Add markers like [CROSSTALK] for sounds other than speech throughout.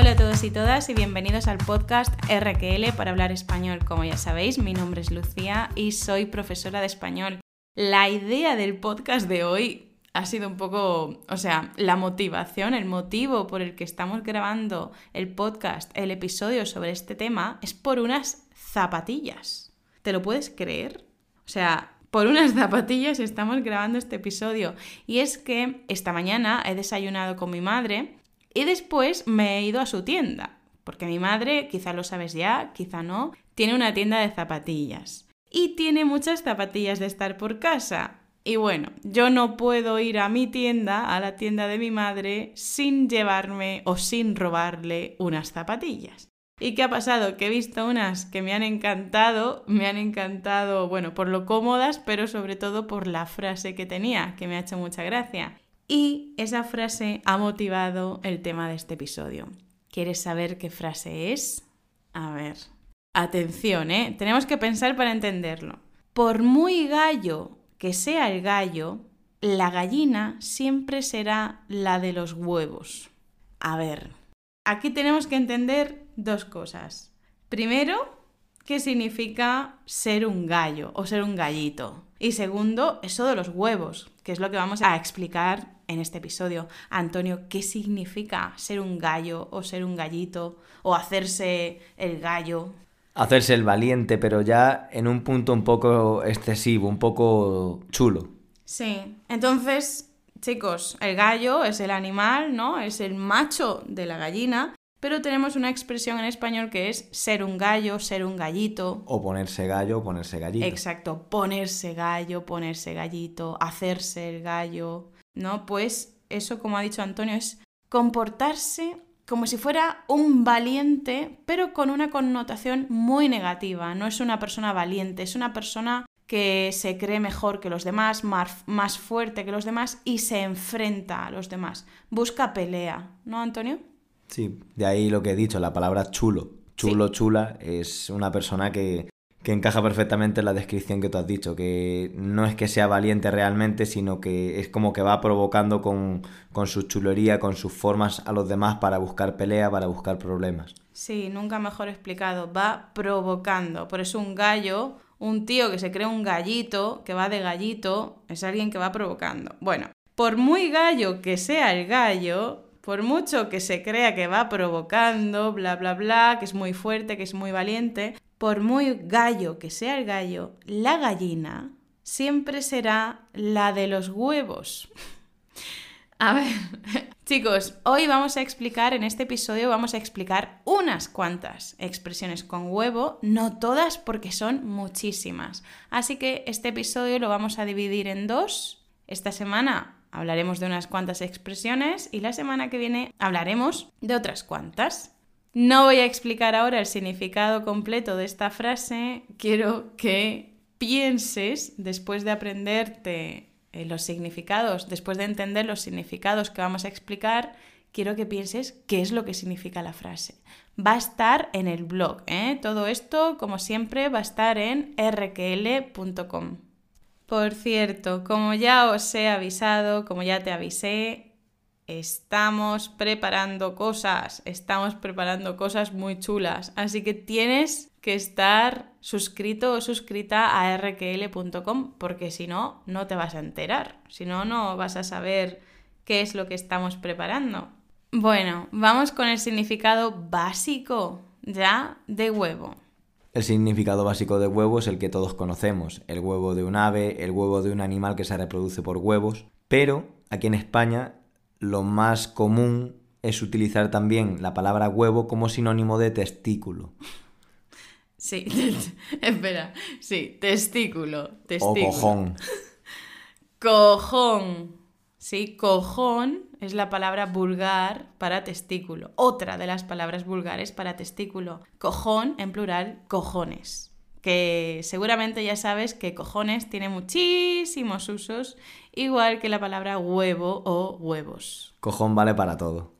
Hola a todos y todas y bienvenidos al podcast RQL para hablar español. Como ya sabéis, mi nombre es Lucía y soy profesora de español. La idea del podcast de hoy ha sido un poco, o sea, la motivación, el motivo por el que estamos grabando el podcast, el episodio sobre este tema, es por unas zapatillas. ¿Te lo puedes creer? O sea, por unas zapatillas estamos grabando este episodio. Y es que esta mañana he desayunado con mi madre y después me he ido a su tienda, porque mi madre, quizá lo sabes ya, quizá no, tiene una tienda de zapatillas. Y tiene muchas zapatillas de estar por casa. Y bueno, yo no puedo ir a mi tienda, a la tienda de mi madre, sin llevarme o sin robarle unas zapatillas. ¿Y qué ha pasado? Que he visto unas que me han encantado, me han encantado, bueno, por lo cómodas, pero sobre todo por la frase que tenía, que me ha hecho mucha gracia. Y esa frase ha motivado el tema de este episodio. ¿Quieres saber qué frase es? A ver. Atención, ¿eh? Tenemos que pensar para entenderlo. Por muy gallo que sea el gallo, la gallina siempre será la de los huevos. A ver, aquí tenemos que entender dos cosas. Primero, qué significa ser un gallo o ser un gallito. Y segundo, eso de los huevos, que es lo que vamos a explicar en este episodio. Antonio, ¿qué significa ser un gallo o ser un gallito o hacerse el gallo? Hacerse el valiente, pero ya en un punto un poco excesivo, un poco chulo. Sí, entonces, chicos, el gallo es el animal, ¿no? Es el macho de la gallina pero tenemos una expresión en español que es ser un gallo, ser un gallito. O ponerse gallo o ponerse gallito. Exacto, ponerse gallo, ponerse gallito, hacerse el gallo, ¿no? Pues eso, como ha dicho Antonio, es comportarse como si fuera un valiente, pero con una connotación muy negativa. No es una persona valiente, es una persona que se cree mejor que los demás, más, más fuerte que los demás y se enfrenta a los demás. Busca pelea, ¿no, Antonio? Sí, de ahí lo que he dicho, la palabra chulo. Chulo, chula, es una persona que, que encaja perfectamente en la descripción que tú has dicho, que no es que sea valiente realmente, sino que es como que va provocando con, con su chulería, con sus formas a los demás para buscar pelea, para buscar problemas. Sí, nunca mejor explicado, va provocando. Por eso un gallo, un tío que se cree un gallito, que va de gallito, es alguien que va provocando. Bueno, por muy gallo que sea el gallo, por mucho que se crea que va provocando, bla, bla, bla, que es muy fuerte, que es muy valiente, por muy gallo que sea el gallo, la gallina siempre será la de los huevos. [LAUGHS] A ver, [LAUGHS] chicos, hoy vamos a explicar, en este episodio vamos a explicar unas cuantas expresiones con huevo, no todas porque son muchísimas. Así que este episodio lo vamos a dividir en dos. Esta semana hablaremos de unas cuantas expresiones y la semana que viene hablaremos de otras cuantas. No voy a explicar ahora el significado completo de esta frase, quiero que pienses, después de aprenderte eh, los significados, después de entender los significados que vamos a explicar, quiero que pienses qué es lo que significa la frase. Va a estar en el blog, ¿eh? todo esto, como siempre, va a estar en rql.com. Por cierto, como ya os he avisado, como ya te avisé, estamos preparando cosas, estamos preparando cosas muy chulas, así que tienes que estar suscrito o suscrita a rql.com porque si no, no te vas a enterar, si no, no vas a saber qué es lo que estamos preparando. Bueno, vamos con el significado básico ya de huevo. El significado básico de huevo es el que todos conocemos, el huevo de un ave, el huevo de un animal que se reproduce por huevos, pero aquí en España lo más común es utilizar también la palabra huevo como sinónimo de testículo. Sí, [LAUGHS] espera, sí, testículo, testículo. O cojón. [LAUGHS] Cojón. Sí, cojón es la palabra vulgar para testículo. Otra de las palabras vulgares para testículo. Cojón, en plural, cojones. Que seguramente ya sabes que cojones tiene muchísimos usos, igual que la palabra huevo o huevos. Cojón vale para todo.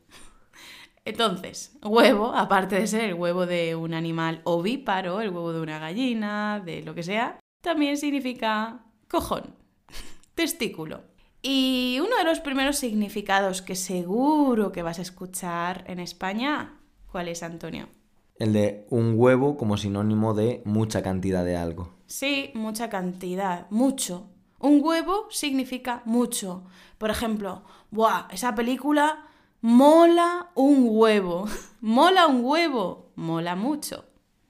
Entonces, huevo, aparte de ser el huevo de un animal ovíparo, el huevo de una gallina, de lo que sea, también significa cojón, [LAUGHS] testículo. Y uno de los primeros significados que seguro que vas a escuchar en España ¿Cuál es, Antonio? El de un huevo como sinónimo de mucha cantidad de algo. Sí, mucha cantidad, mucho. Un huevo significa mucho. Por ejemplo, ¡buah! Esa película mola un huevo. [LAUGHS] mola un huevo. Mola mucho.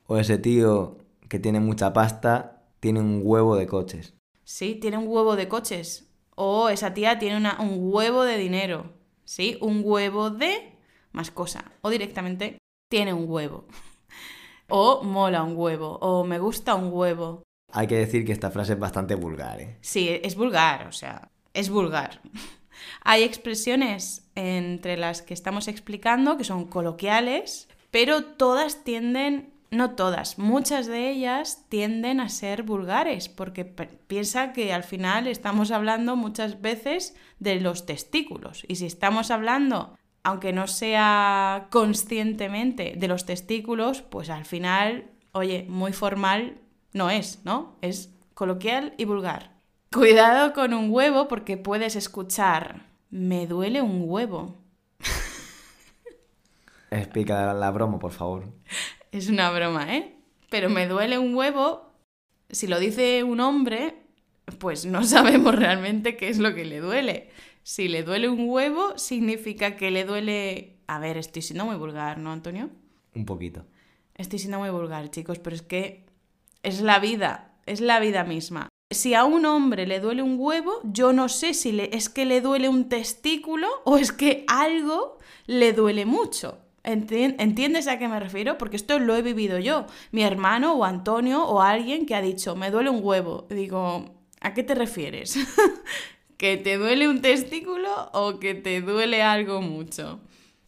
O ese tío que tiene mucha pasta tiene un huevo de coches. Sí, tiene un huevo de coches. O esa tía tiene un huevo de dinero. Sí, un huevo de más cosa. O directamente tiene un huevo. [LAUGHS] o mola un huevo. O me gusta un huevo. Hay que decir que esta frase es bastante vulgar. ¿eh? Sí, es vulgar, o sea, es vulgar. [LAUGHS] Hay expresiones entre las que estamos explicando que son coloquiales, pero todas tienden, no todas, muchas de ellas tienden a ser vulgares, porque piensa que al final estamos hablando muchas veces de los testículos. Y si estamos hablando, aunque no sea conscientemente, de los testículos, pues al final, oye, muy formal no es, ¿no? Es coloquial y vulgar. Cuidado con un huevo porque puedes escuchar, me duele un huevo. [LAUGHS] Explica la broma, por favor. Es una broma, ¿eh? Pero me duele un huevo, si lo dice un hombre, pues no [LAUGHS] sabemos realmente qué es lo que le duele. Si le duele un huevo, significa que le duele... A ver, estoy siendo muy vulgar, ¿no, Antonio? Un poquito. Estoy siendo muy vulgar, chicos, pero es que es la vida, es la vida misma si a un hombre le duele un huevo, yo no sé si le, es que le duele un testículo o es que algo le duele mucho. ¿Entiendes a qué me refiero? Porque esto lo he vivido yo. Mi hermano o Antonio o alguien que ha dicho, me duele un huevo. Digo, ¿a qué te refieres? [LAUGHS] ¿Que te duele un testículo o que te duele algo mucho?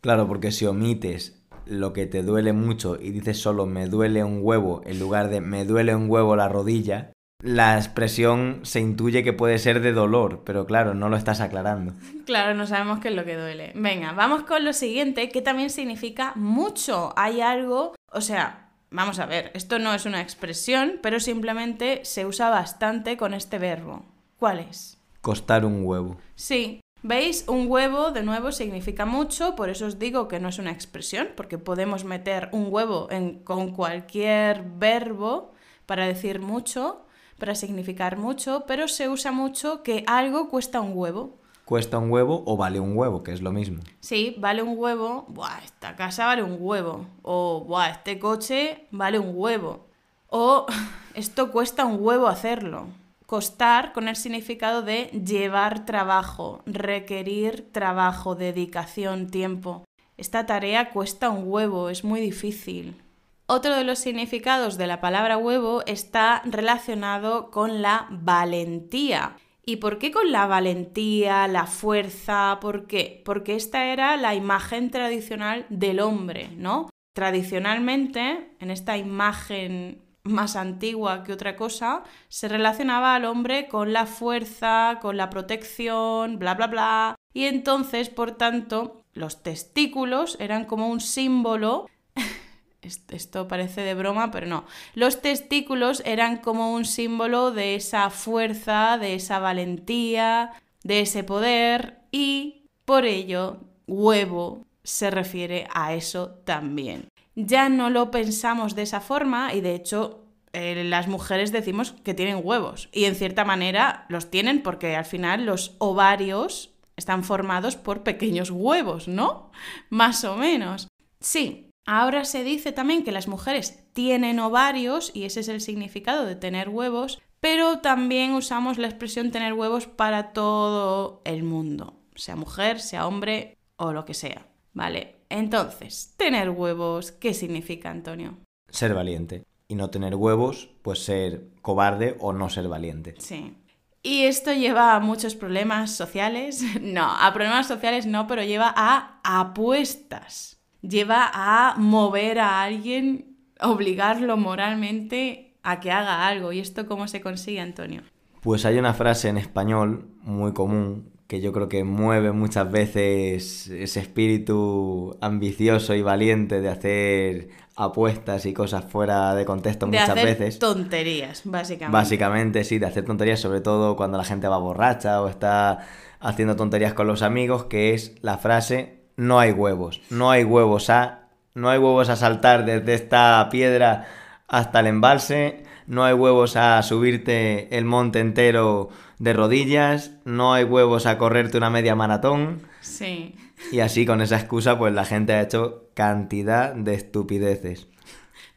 Claro, porque si omites lo que te duele mucho y dices solo me duele un huevo en lugar de me duele un huevo la rodilla, la expresión se intuye que puede ser de dolor, pero claro, no lo estás aclarando. [LAUGHS] Claro, no sabemos qué es lo que duele. Venga, vamos con lo siguiente, que también significa mucho. Hay algo, o sea, vamos a ver, esto no es una expresión, pero simplemente se usa bastante con este verbo. ¿Cuál es? Costar un huevo. Sí, ¿Veis? Un huevo, de nuevo, significa mucho, por eso os digo que no es una expresión, porque podemos meter un huevo en, con cualquier verbo para decir mucho, para significar mucho, pero se usa mucho que algo cuesta un huevo. Cuesta un huevo o vale un huevo, que es lo mismo. Sí, vale un huevo, buah, esta casa vale un huevo. O, buah, este coche vale un huevo. O, [LAUGHS] esto cuesta un huevo hacerlo. Costar con el significado de llevar trabajo, requerir trabajo, dedicación, tiempo. Esta tarea cuesta un huevo, es muy difícil. Otro de los significados de la palabra huevo está relacionado con la valentía. ¿Y por qué con la valentía, la fuerza? ¿Por qué? Porque esta era la imagen tradicional del hombre, ¿no? Tradicionalmente, en esta imagen más antigua que otra cosa, se relacionaba al hombre con la fuerza, con la protección, bla, bla, bla. Y entonces, por tanto, los testículos eran como un símbolo [LAUGHS] esto parece de broma, pero no. Los testículos eran como un símbolo de esa fuerza, de esa valentía, de ese poder y por ello huevo se refiere a eso también. Ya no lo pensamos de esa forma y de hecho eh, las mujeres decimos que tienen huevos y en cierta manera los tienen porque al final los ovarios están formados por pequeños huevos, ¿no? [LAUGHS] Más o menos. Sí, Ahora se dice también que las mujeres tienen ovarios y ese es el significado de tener huevos, pero también usamos la expresión tener huevos para todo el mundo, sea mujer, sea hombre o lo que sea, ¿vale? Entonces, tener huevos, ¿qué significa, Antonio? Ser valiente. Y no tener huevos, pues ser cobarde o no ser valiente. Sí. Y esto lleva a muchos problemas sociales. [LAUGHS] No, a problemas sociales no, pero lleva a apuestas lleva a mover a alguien, obligarlo moralmente a que haga algo. ¿Y esto cómo se consigue, Antonio? Pues hay una frase en español muy común que yo creo que mueve muchas veces ese espíritu ambicioso y valiente de hacer apuestas y cosas fuera de contexto de muchas hacer veces. Tonterías, básicamente. Básicamente, sí, de hacer tonterías, sobre todo cuando la gente va borracha o está haciendo tonterías con los amigos, que es la frase no hay huevos. No hay huevos a no hay huevos a saltar desde esta piedra hasta el embalse, no hay huevos a subirte el monte entero de rodillas, no hay huevos a correrte una media maratón. Sí. Y así con esa excusa pues la gente ha hecho cantidad de estupideces.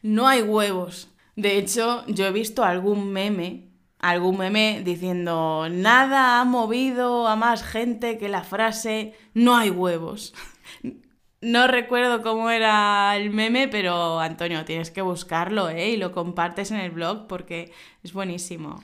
No hay huevos. De hecho, yo he visto algún meme, algún meme diciendo nada ha movido a más gente que la frase no hay huevos. No recuerdo cómo era el meme, pero Antonio, tienes que buscarlo, ¿eh? Y lo compartes en el blog porque es buenísimo.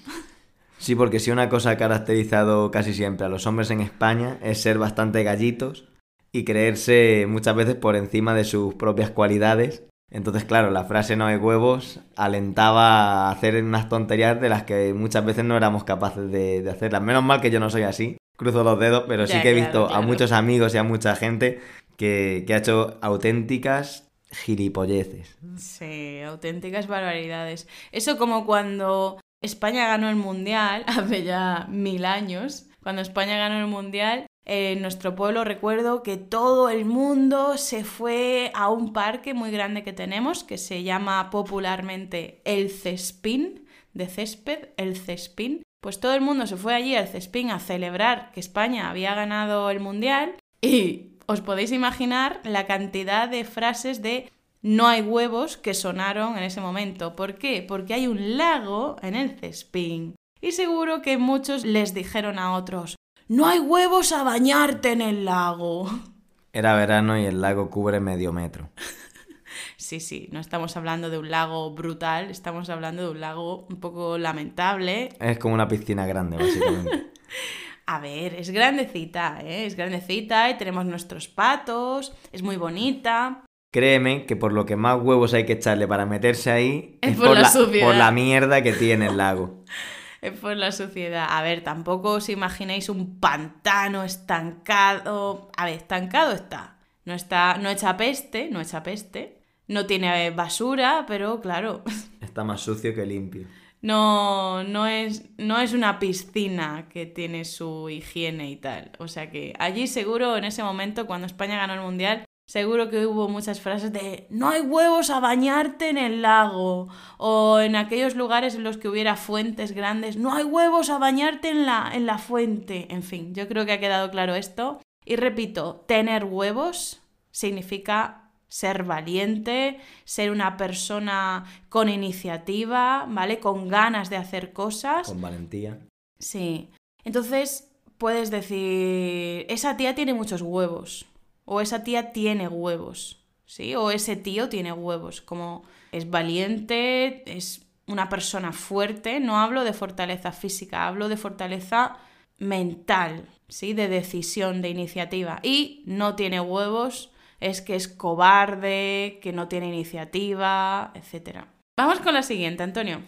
Sí, porque si una cosa ha caracterizado casi siempre a los hombres en España es ser bastante gallitos y creerse muchas veces por encima de sus propias cualidades. Entonces, claro, la frase no hay huevos alentaba a hacer unas tonterías de las que muchas veces no éramos capaces de, hacerlas. Menos mal que yo no soy así, cruzo los dedos, pero sí que he visto a muchos amigos y a mucha gente que, ha hecho auténticas gilipolleces. Sí, auténticas barbaridades. Eso como cuando España ganó el Mundial, [LAUGHS] hace ya mil años, cuando España ganó el Mundial, en nuestro pueblo recuerdo que todo el mundo se fue a un parque muy grande que tenemos, que se llama popularmente el Cespín, de césped, el Cespín. Pues todo el mundo se fue allí al Cespín a celebrar que España había ganado el Mundial y os podéis imaginar la cantidad de frases de no hay huevos que sonaron en ese momento. ¿Por qué? Porque hay un lago en el cespín. Y seguro que muchos les dijeron a otros, no hay huevos a bañarte en el lago. [LAUGHS] Era verano y el lago cubre medio metro. [LAUGHS] sí, sí, no estamos hablando de un lago brutal, estamos hablando de un lago un poco lamentable. Es como una piscina grande, básicamente. [LAUGHS] A ver, es grandecita, ¿eh? es grandecita y tenemos nuestros patos, es muy bonita. Créeme que por lo que más huevos hay que echarle para meterse ahí es, por, la, por la mierda que tiene el lago. [LAUGHS] es por la suciedad. A ver, tampoco os imaginéis un pantano estancado. A ver, estancado está. No está, no echa peste, no echa peste. No tiene basura, pero claro. [LAUGHS] Está más sucio que limpio no, no, es, no es una piscina que tiene su higiene y tal. O sea que allí seguro, en ese momento, cuando España ganó el Mundial, seguro que hubo muchas frases de no hay huevos a bañarte en el lago. O en aquellos lugares en los que hubiera fuentes grandes, no hay huevos a bañarte en la, en la fuente. En fin, yo creo que ha quedado claro esto. Y repito, tener huevos significa ser valiente, ser una persona con iniciativa, ¿vale? Con ganas de hacer cosas. Con valentía. Sí. Entonces puedes decir, esa tía tiene muchos huevos, o esa tía tiene huevos, ¿sí? O ese tío tiene huevos, como es valiente, es una persona fuerte, no hablo de fortaleza física, hablo de fortaleza mental, ¿sí? De decisión, de iniciativa. Y no tiene huevos es que es cobarde, que no tiene iniciativa, etc. Vamos con la siguiente, Antonio.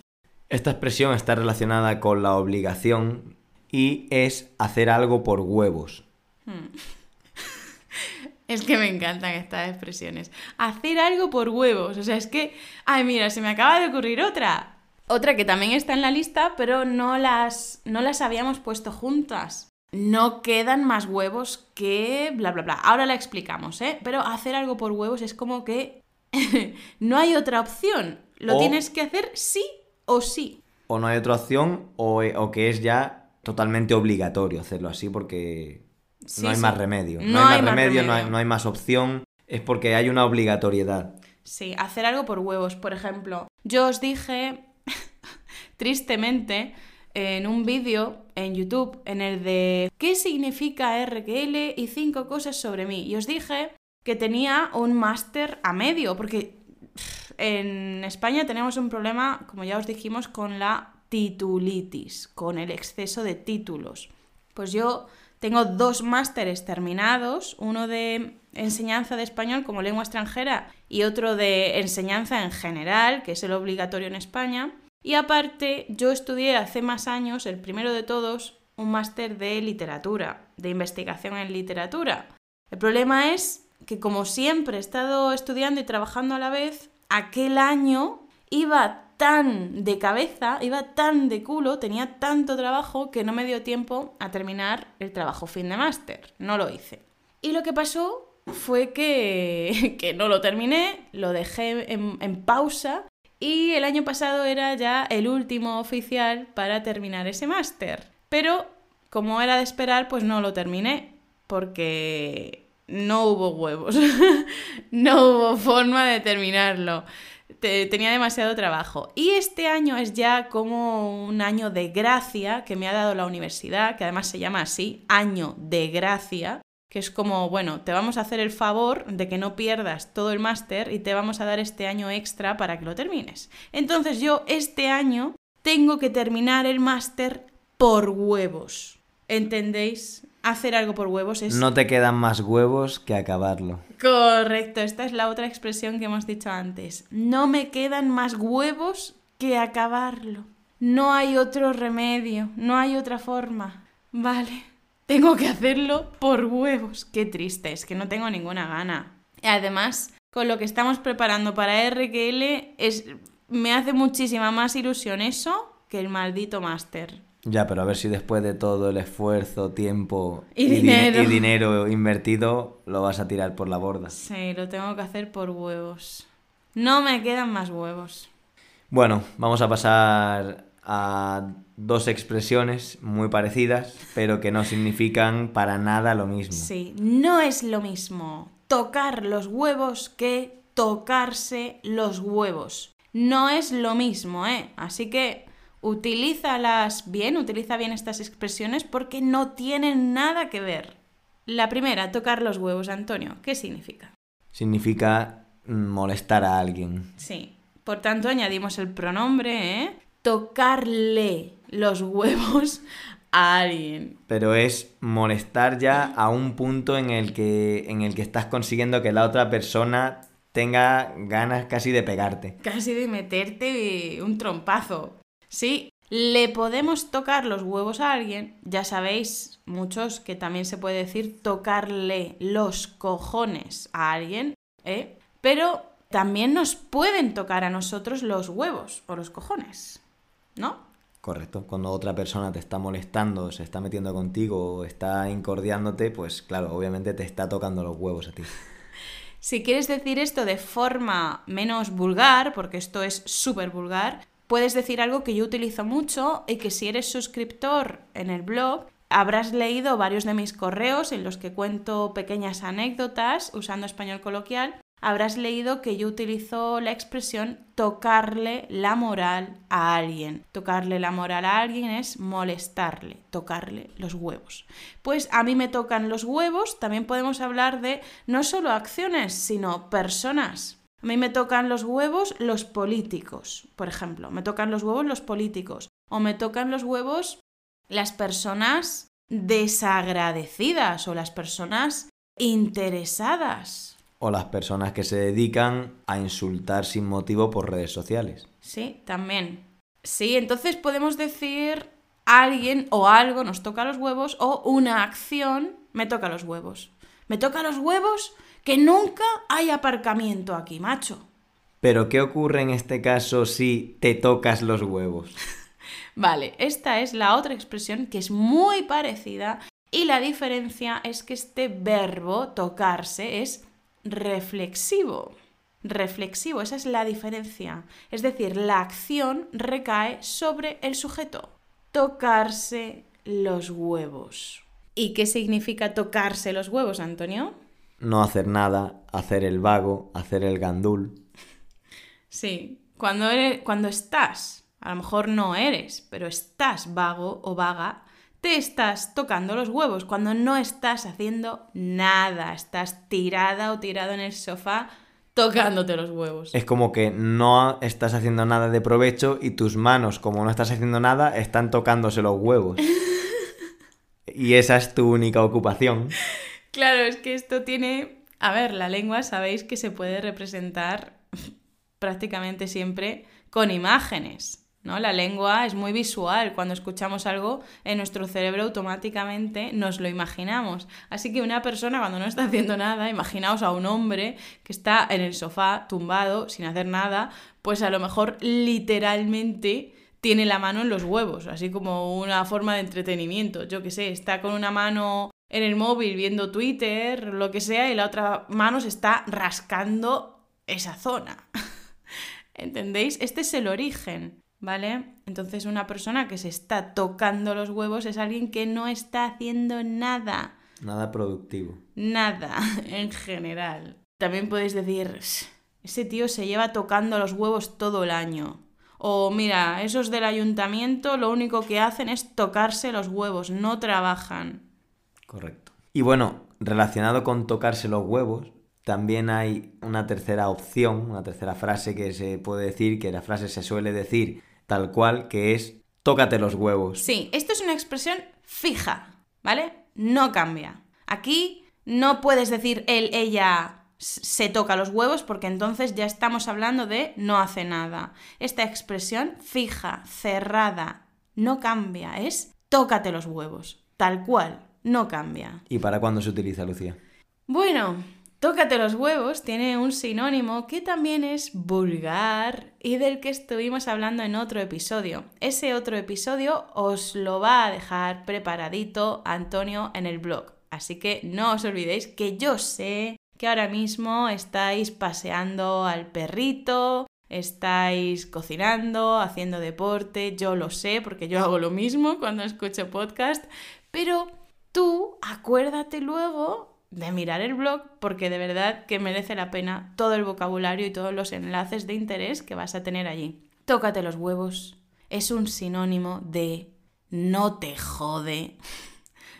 Esta expresión está relacionada con la obligación y es hacer algo por huevos. Hmm. [LAUGHS] Es que me encantan estas expresiones. Hacer algo por huevos. O sea, es que... Ay, mira, se me acaba de ocurrir otra. Otra que también está en la lista, pero no las, no las habíamos puesto juntas no quedan más huevos que bla, bla, bla. Ahora la explicamos, ¿eh? Pero hacer algo por huevos es como que [LAUGHS] no hay otra opción. Lo tienes que hacer sí o sí. O no hay otra opción o, que es ya totalmente obligatorio hacerlo así porque no hay más remedio. No, hay, más remedio, No, hay, no hay más opción. Es porque hay una obligatoriedad. Sí, hacer algo por huevos. Por ejemplo, yo os dije, [LAUGHS] tristemente, en un vídeo en YouTube en el de ¿qué significa RQL y cinco cosas sobre mí? Y os dije que tenía un máster a medio, porque en España tenemos un problema, como ya os dijimos, con la titulitis, con el exceso de títulos. Pues yo tengo dos másteres terminados, uno de enseñanza de español como lengua extranjera y otro de enseñanza en general, que es el obligatorio en España. Y aparte, yo estudié hace más años, el primero de todos, un máster de literatura, de investigación en literatura. El problema es que como siempre he estado estudiando y trabajando a la vez, aquel año iba tan de cabeza, iba tan de culo, tenía tanto trabajo que no me dio tiempo a terminar el trabajo fin de máster. No lo hice. Y lo que pasó fue que, [LAUGHS] que no lo terminé, lo dejé en, en pausa y el año pasado era ya el último oficial para terminar ese máster. Pero como era de esperar, pues no lo terminé porque no hubo huevos, [LAUGHS] no hubo forma de terminarlo. tenía demasiado trabajo. Y este año es ya como un año de gracia que me ha dado la universidad, que además se llama así, año de gracia, que es como, bueno, te vamos a hacer el favor de que no pierdas todo el máster y te vamos a dar este año extra para que lo termines. Entonces yo este año tengo que terminar el máster por huevos. ¿Entendéis? Hacer algo por huevos es... No te quedan más huevos que acabarlo. Correcto, esta es la otra expresión que hemos dicho antes. No me quedan más huevos que acabarlo. No hay otro remedio, no hay otra forma. Vale, tengo que hacerlo por huevos. Qué triste, es que no tengo ninguna gana. Y además, con lo que estamos preparando para RQL, es... me hace muchísima más ilusión eso que el maldito máster. Ya, pero a ver si después de todo el esfuerzo, tiempo y, dinero. y dinero invertido lo vas a tirar por la borda. Sí, lo tengo que hacer por huevos. No me quedan más huevos. Bueno, vamos a pasar a dos expresiones muy parecidas, pero que no significan para nada lo mismo. Sí, no es lo mismo tocar los huevos que tocarse los huevos. No es lo mismo, ¿eh? Así que utilízalas bien, utiliza bien estas expresiones porque no tienen nada que ver. La primera, tocar los huevos, Antonio, ¿qué significa? Significa molestar a alguien. Sí. Por tanto, añadimos el pronombre, ¿eh? Tocarle los huevos a alguien. Pero es molestar ya a un punto en el que, en el que estás consiguiendo que la otra persona tenga ganas casi de pegarte. Casi de meterte un trompazo. Sí, le podemos tocar los huevos a alguien, ya sabéis, muchos que también se puede decir tocarle los cojones a alguien, ¿eh? Pero también nos pueden tocar a nosotros los huevos o los cojones, ¿no? Correcto. Cuando otra persona te está molestando, se está metiendo contigo o está incordiándote, pues claro, obviamente te está tocando los huevos a ti. [LAUGHS] Si quieres decir esto de forma menos vulgar, porque esto es súper vulgar, puedes decir algo que yo utilizo mucho y que si eres suscriptor en el blog, habrás leído varios de mis correos en los que cuento pequeñas anécdotas usando español coloquial. Habrás leído que yo utilizo la expresión tocarle la moral a alguien. Tocarle la moral a alguien es molestarle, tocarle los huevos. Pues a mí me tocan los huevos, también podemos hablar de no solo acciones, sino personas. A mí me tocan los huevos los políticos, por ejemplo. Me tocan los huevos los políticos. O me tocan los huevos las personas desagradecidas o las personas interesadas. O las personas que se dedican a insultar sin motivo por redes sociales. Sí, también. Sí, entonces podemos decir alguien o algo nos toca los huevos o una acción me toca los huevos. Me toca los huevos que nunca hay aparcamiento aquí, macho. Pero ¿qué ocurre en este caso si te tocas los huevos? [LAUGHS] vale, esta es la otra expresión que es muy parecida y la diferencia es que este verbo tocarse es reflexivo. Reflexivo, esa es la diferencia. Es decir, la acción recae sobre el sujeto. Tocarse los huevos. ¿Y qué significa tocarse los huevos, Antonio? no hacer nada, hacer el vago, hacer el gandul. [LAUGHS] Sí, cuando, eres, cuando estás, a lo mejor no eres, pero estás vago o vaga, te estás tocando los huevos, cuando no estás haciendo nada, estás tirada o tirado en el sofá tocándote los huevos. Es como que no estás haciendo nada de provecho y tus manos, como no estás haciendo nada, están tocándose los huevos. [LAUGHS] y esa es tu única ocupación. Claro, es que esto tiene... A ver, la lengua sabéis que se puede representar prácticamente siempre con imágenes, ¿no? La lengua es muy visual. Cuando escuchamos algo, en nuestro cerebro automáticamente nos lo imaginamos. Así que una persona cuando no está haciendo nada, imaginaos a un hombre que está en el sofá tumbado sin hacer nada, pues a lo mejor literalmente tiene la mano en los huevos, así como una forma de entretenimiento. Yo qué sé, está con una mano en el móvil viendo Twitter, lo que sea, y la otra mano se está rascando esa zona. [LAUGHS] ¿Entendéis? Este es el origen, ¿vale? Entonces una persona que se está tocando los huevos es alguien que no está haciendo nada. Nada productivo. Nada, [LAUGHS] en general. También podéis decir, ese tío se lleva tocando los huevos todo el año. O mira, esos del ayuntamiento lo único que hacen es tocarse los huevos, no trabajan. Correcto. Y bueno, relacionado con tocarse los huevos, también hay una tercera opción, una tercera frase que se puede decir, que la frase se suele decir tal cual, que es tócate los huevos. Sí, esto es una expresión fija, ¿vale? No cambia. Aquí no puedes decir él, ella se toca los huevos porque entonces ya estamos hablando de no hace nada. Esta expresión fija, cerrada, no cambia, es tócate los huevos, tal cual, no cambia. ¿Y para cuándo se utiliza, Lucía? Bueno, tócate los huevos tiene un sinónimo que también es vulgar y del que estuvimos hablando en otro episodio. Ese otro episodio os lo va a dejar preparadito Antonio en el blog. Así que no os olvidéis que yo sé que ahora mismo estáis paseando al perrito, estáis cocinando, haciendo deporte, yo lo sé porque yo hago lo mismo cuando escucho podcast, pero tú acuérdate luego de mirar el blog porque de verdad que merece la pena todo el vocabulario y todos los enlaces de interés que vas a tener allí. Tócate los huevos. Es un sinónimo de no te jode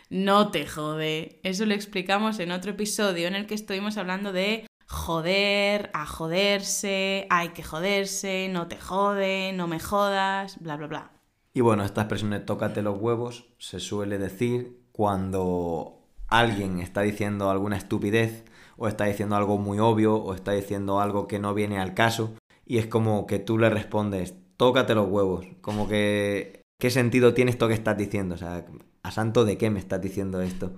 no te jode. Eso lo explicamos en otro episodio en el que estuvimos hablando de joder, a joderse, hay que joderse, no te jode, no me jodas, bla, bla, bla. Y bueno, esta expresión de tócate los huevos se suele decir cuando alguien está diciendo alguna estupidez o está diciendo algo muy obvio o está diciendo algo que no viene al caso y es como que tú le respondes, tócate los huevos, como que ¿qué sentido tiene esto que estás diciendo? O sea, ¿A santo de qué me estás diciendo esto?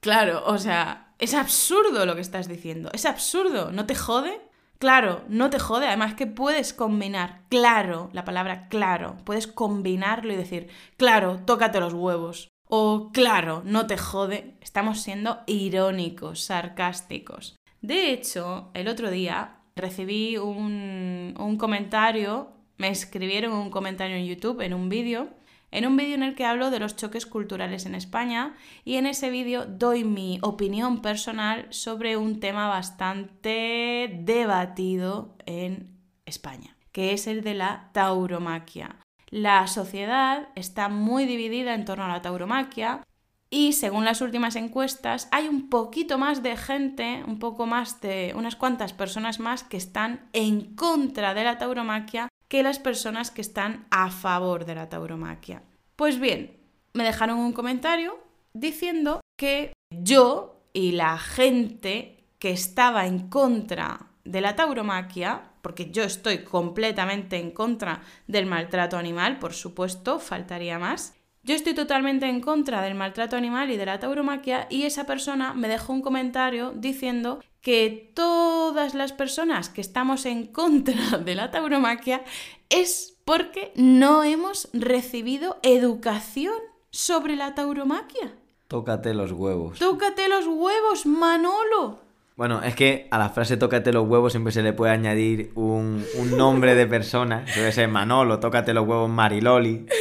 Claro, o sea, es absurdo lo que estás diciendo. Es absurdo. ¿No te jode? Claro, no te jode. Además que puedes combinar, claro, la palabra claro. Puedes combinarlo y decir, claro, tócate los huevos. O claro, no te jode. Estamos siendo irónicos, sarcásticos. De hecho, el otro día recibí un, un comentario, me escribieron un comentario en YouTube, en un vídeo, en un vídeo en el que hablo de los choques culturales en España y en ese vídeo doy mi opinión personal sobre un tema bastante debatido en España, que es el de la tauromaquia. La sociedad está muy dividida en torno a la tauromaquia y según las últimas encuestas hay un poquito más de gente, un poco más de unas cuantas personas más que están en contra de la tauromaquia que las personas que están a favor de la tauromaquia. Pues bien, me dejaron un comentario diciendo que yo y la gente que estaba en contra de la tauromaquia, porque yo estoy completamente en contra del maltrato animal, por supuesto, faltaría más, yo estoy totalmente en contra del maltrato animal y de la tauromaquia y esa persona me dejó un comentario diciendo que todas las personas que estamos en contra [LAUGHS] de la tauromaquia es porque no hemos recibido educación sobre la tauromaquia. Tócate los huevos. Tócate los huevos, Manolo. Bueno, es que a la frase tócate los huevos siempre se le puede añadir un, nombre de persona. Puede ser Manolo, tócate los huevos Mariloli. [LAUGHS]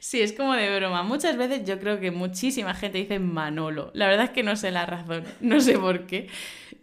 Sí, es como de broma. Muchas veces yo creo que muchísima gente dice Manolo. La verdad es que no sé la razón, no sé por qué,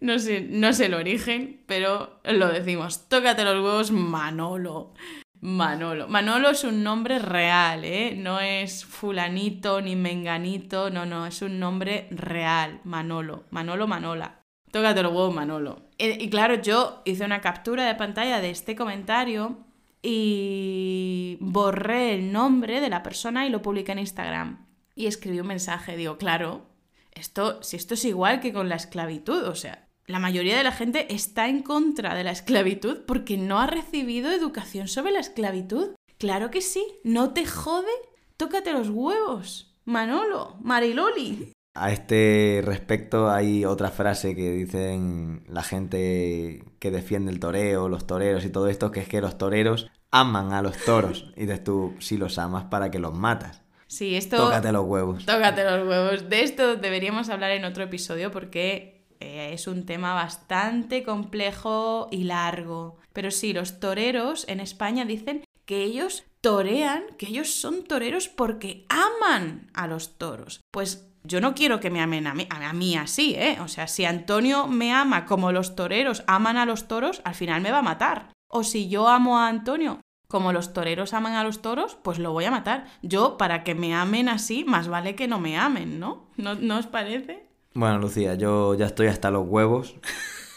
no sé, no sé el origen, pero lo decimos. Tócate los huevos Manolo. Manolo. Manolo es un nombre real, ¿eh? No es fulanito ni menganito, no, no, es un nombre real. Manolo. Manolo, Manola. Tócate los huevos, Manolo. Y, y claro, yo hice una captura de pantalla de este comentario y borré el nombre de la persona y lo publiqué en Instagram. Y escribí un mensaje, digo, claro, esto, si esto es igual que con la esclavitud, o sea, la mayoría de la gente está en contra de la esclavitud porque no ha recibido educación sobre la esclavitud. Claro que sí, no te jode, tócate los huevos. Manolo, Mariloli. A este respecto hay otra frase que dicen la gente que defiende el toreo, los toreros y todo esto, que es que los toreros aman a los toros. [LAUGHS] Y dices tú, si los amas, ¿para que los matas? Sí, esto... Tócate los huevos. Tócate los huevos. De esto deberíamos hablar en otro episodio porque eh, es un tema bastante complejo y largo. Pero sí, los toreros en España dicen que ellos torean, que ellos son toreros porque aman a los toros. Pues yo no quiero que me amen a mí, a mí así, ¿eh? O sea, si Antonio me ama como los toreros aman a los toros, al final me va a matar. O si yo amo a Antonio como los toreros aman a los toros, pues lo voy a matar. Yo, para que me amen así, más vale que no me amen, ¿no? ¿No, ¿no os parece? Bueno, Lucía, yo ya estoy hasta los huevos,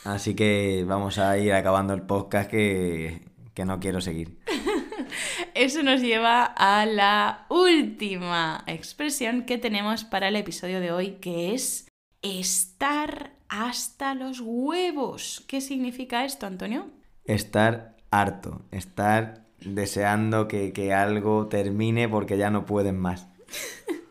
así que vamos a ir acabando el podcast que, que no quiero seguir. Eso nos lleva a la última expresión que tenemos para el episodio de hoy, que es estar hasta los huevos. ¿Qué significa esto, Antonio? Estar harto, estar deseando que, que algo termine porque ya no pueden más. [LAUGHS]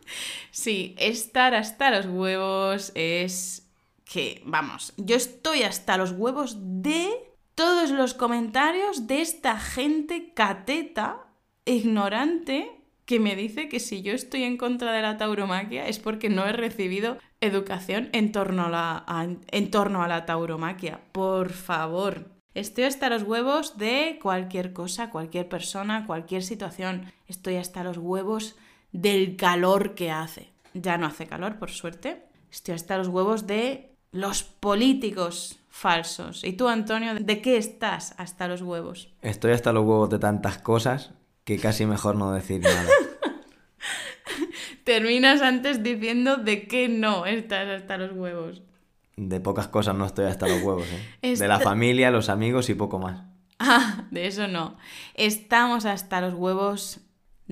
Sí, estar hasta los huevos es que, vamos, yo estoy hasta los huevos de todos los comentarios de esta gente cateta, ignorante, que me dice que si yo estoy en contra de la tauromaquia es porque no he recibido educación en torno a la, en torno a la tauromaquia. Por favor. Estoy hasta los huevos de cualquier cosa, cualquier persona, cualquier situación. Estoy hasta los huevos del calor que hace. Ya no hace calor, por suerte. Estoy hasta los huevos de los políticos falsos. ¿Y tú, Antonio, de qué estás hasta los huevos? Estoy hasta los huevos de tantas cosas que casi mejor no decir nada. [LAUGHS] Terminas antes diciendo de qué no estás hasta los huevos. De pocas cosas no estoy hasta los huevos, ¿eh? Esta- De la [LAUGHS] familia, los amigos y poco más. Ah, de eso no. Estamos hasta los huevos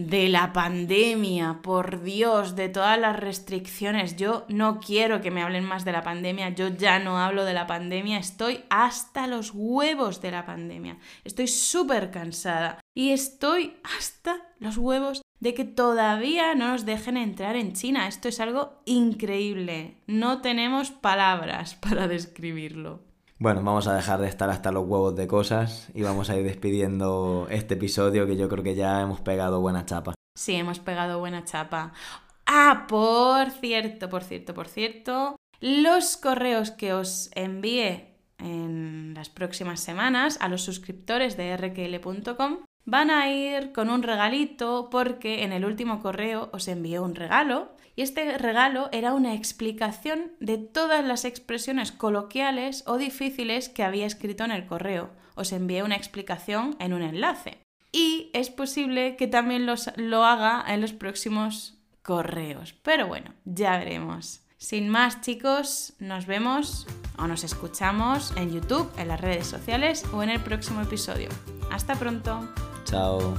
de la pandemia, por Dios, de todas las restricciones. Yo no quiero que me hablen más de la pandemia, yo ya no hablo de la pandemia, estoy hasta los huevos de la pandemia. Estoy súper cansada y estoy hasta los huevos de que todavía no nos dejen entrar en China. Esto es algo increíble. No tenemos palabras [LAUGHS] para describirlo. Bueno, vamos a dejar de estar hasta los huevos de cosas y vamos a ir despidiendo este episodio que yo creo que ya hemos pegado buena chapa. Sí, hemos pegado buena chapa. Ah, por cierto, por cierto, por cierto, los correos que os envié en las próximas semanas a los suscriptores de rql.com van a ir con un regalito porque en el último correo os envié un regalo y este regalo era una explicación de todas las expresiones coloquiales o difíciles que había escrito en el correo. Os envié una explicación en un enlace. Y es posible que también los- lo haga en los próximos correos. Pero bueno, ya veremos. Sin más chicos, nos vemos o nos escuchamos en YouTube, en las redes sociales o en el próximo episodio. Hasta pronto. Chao.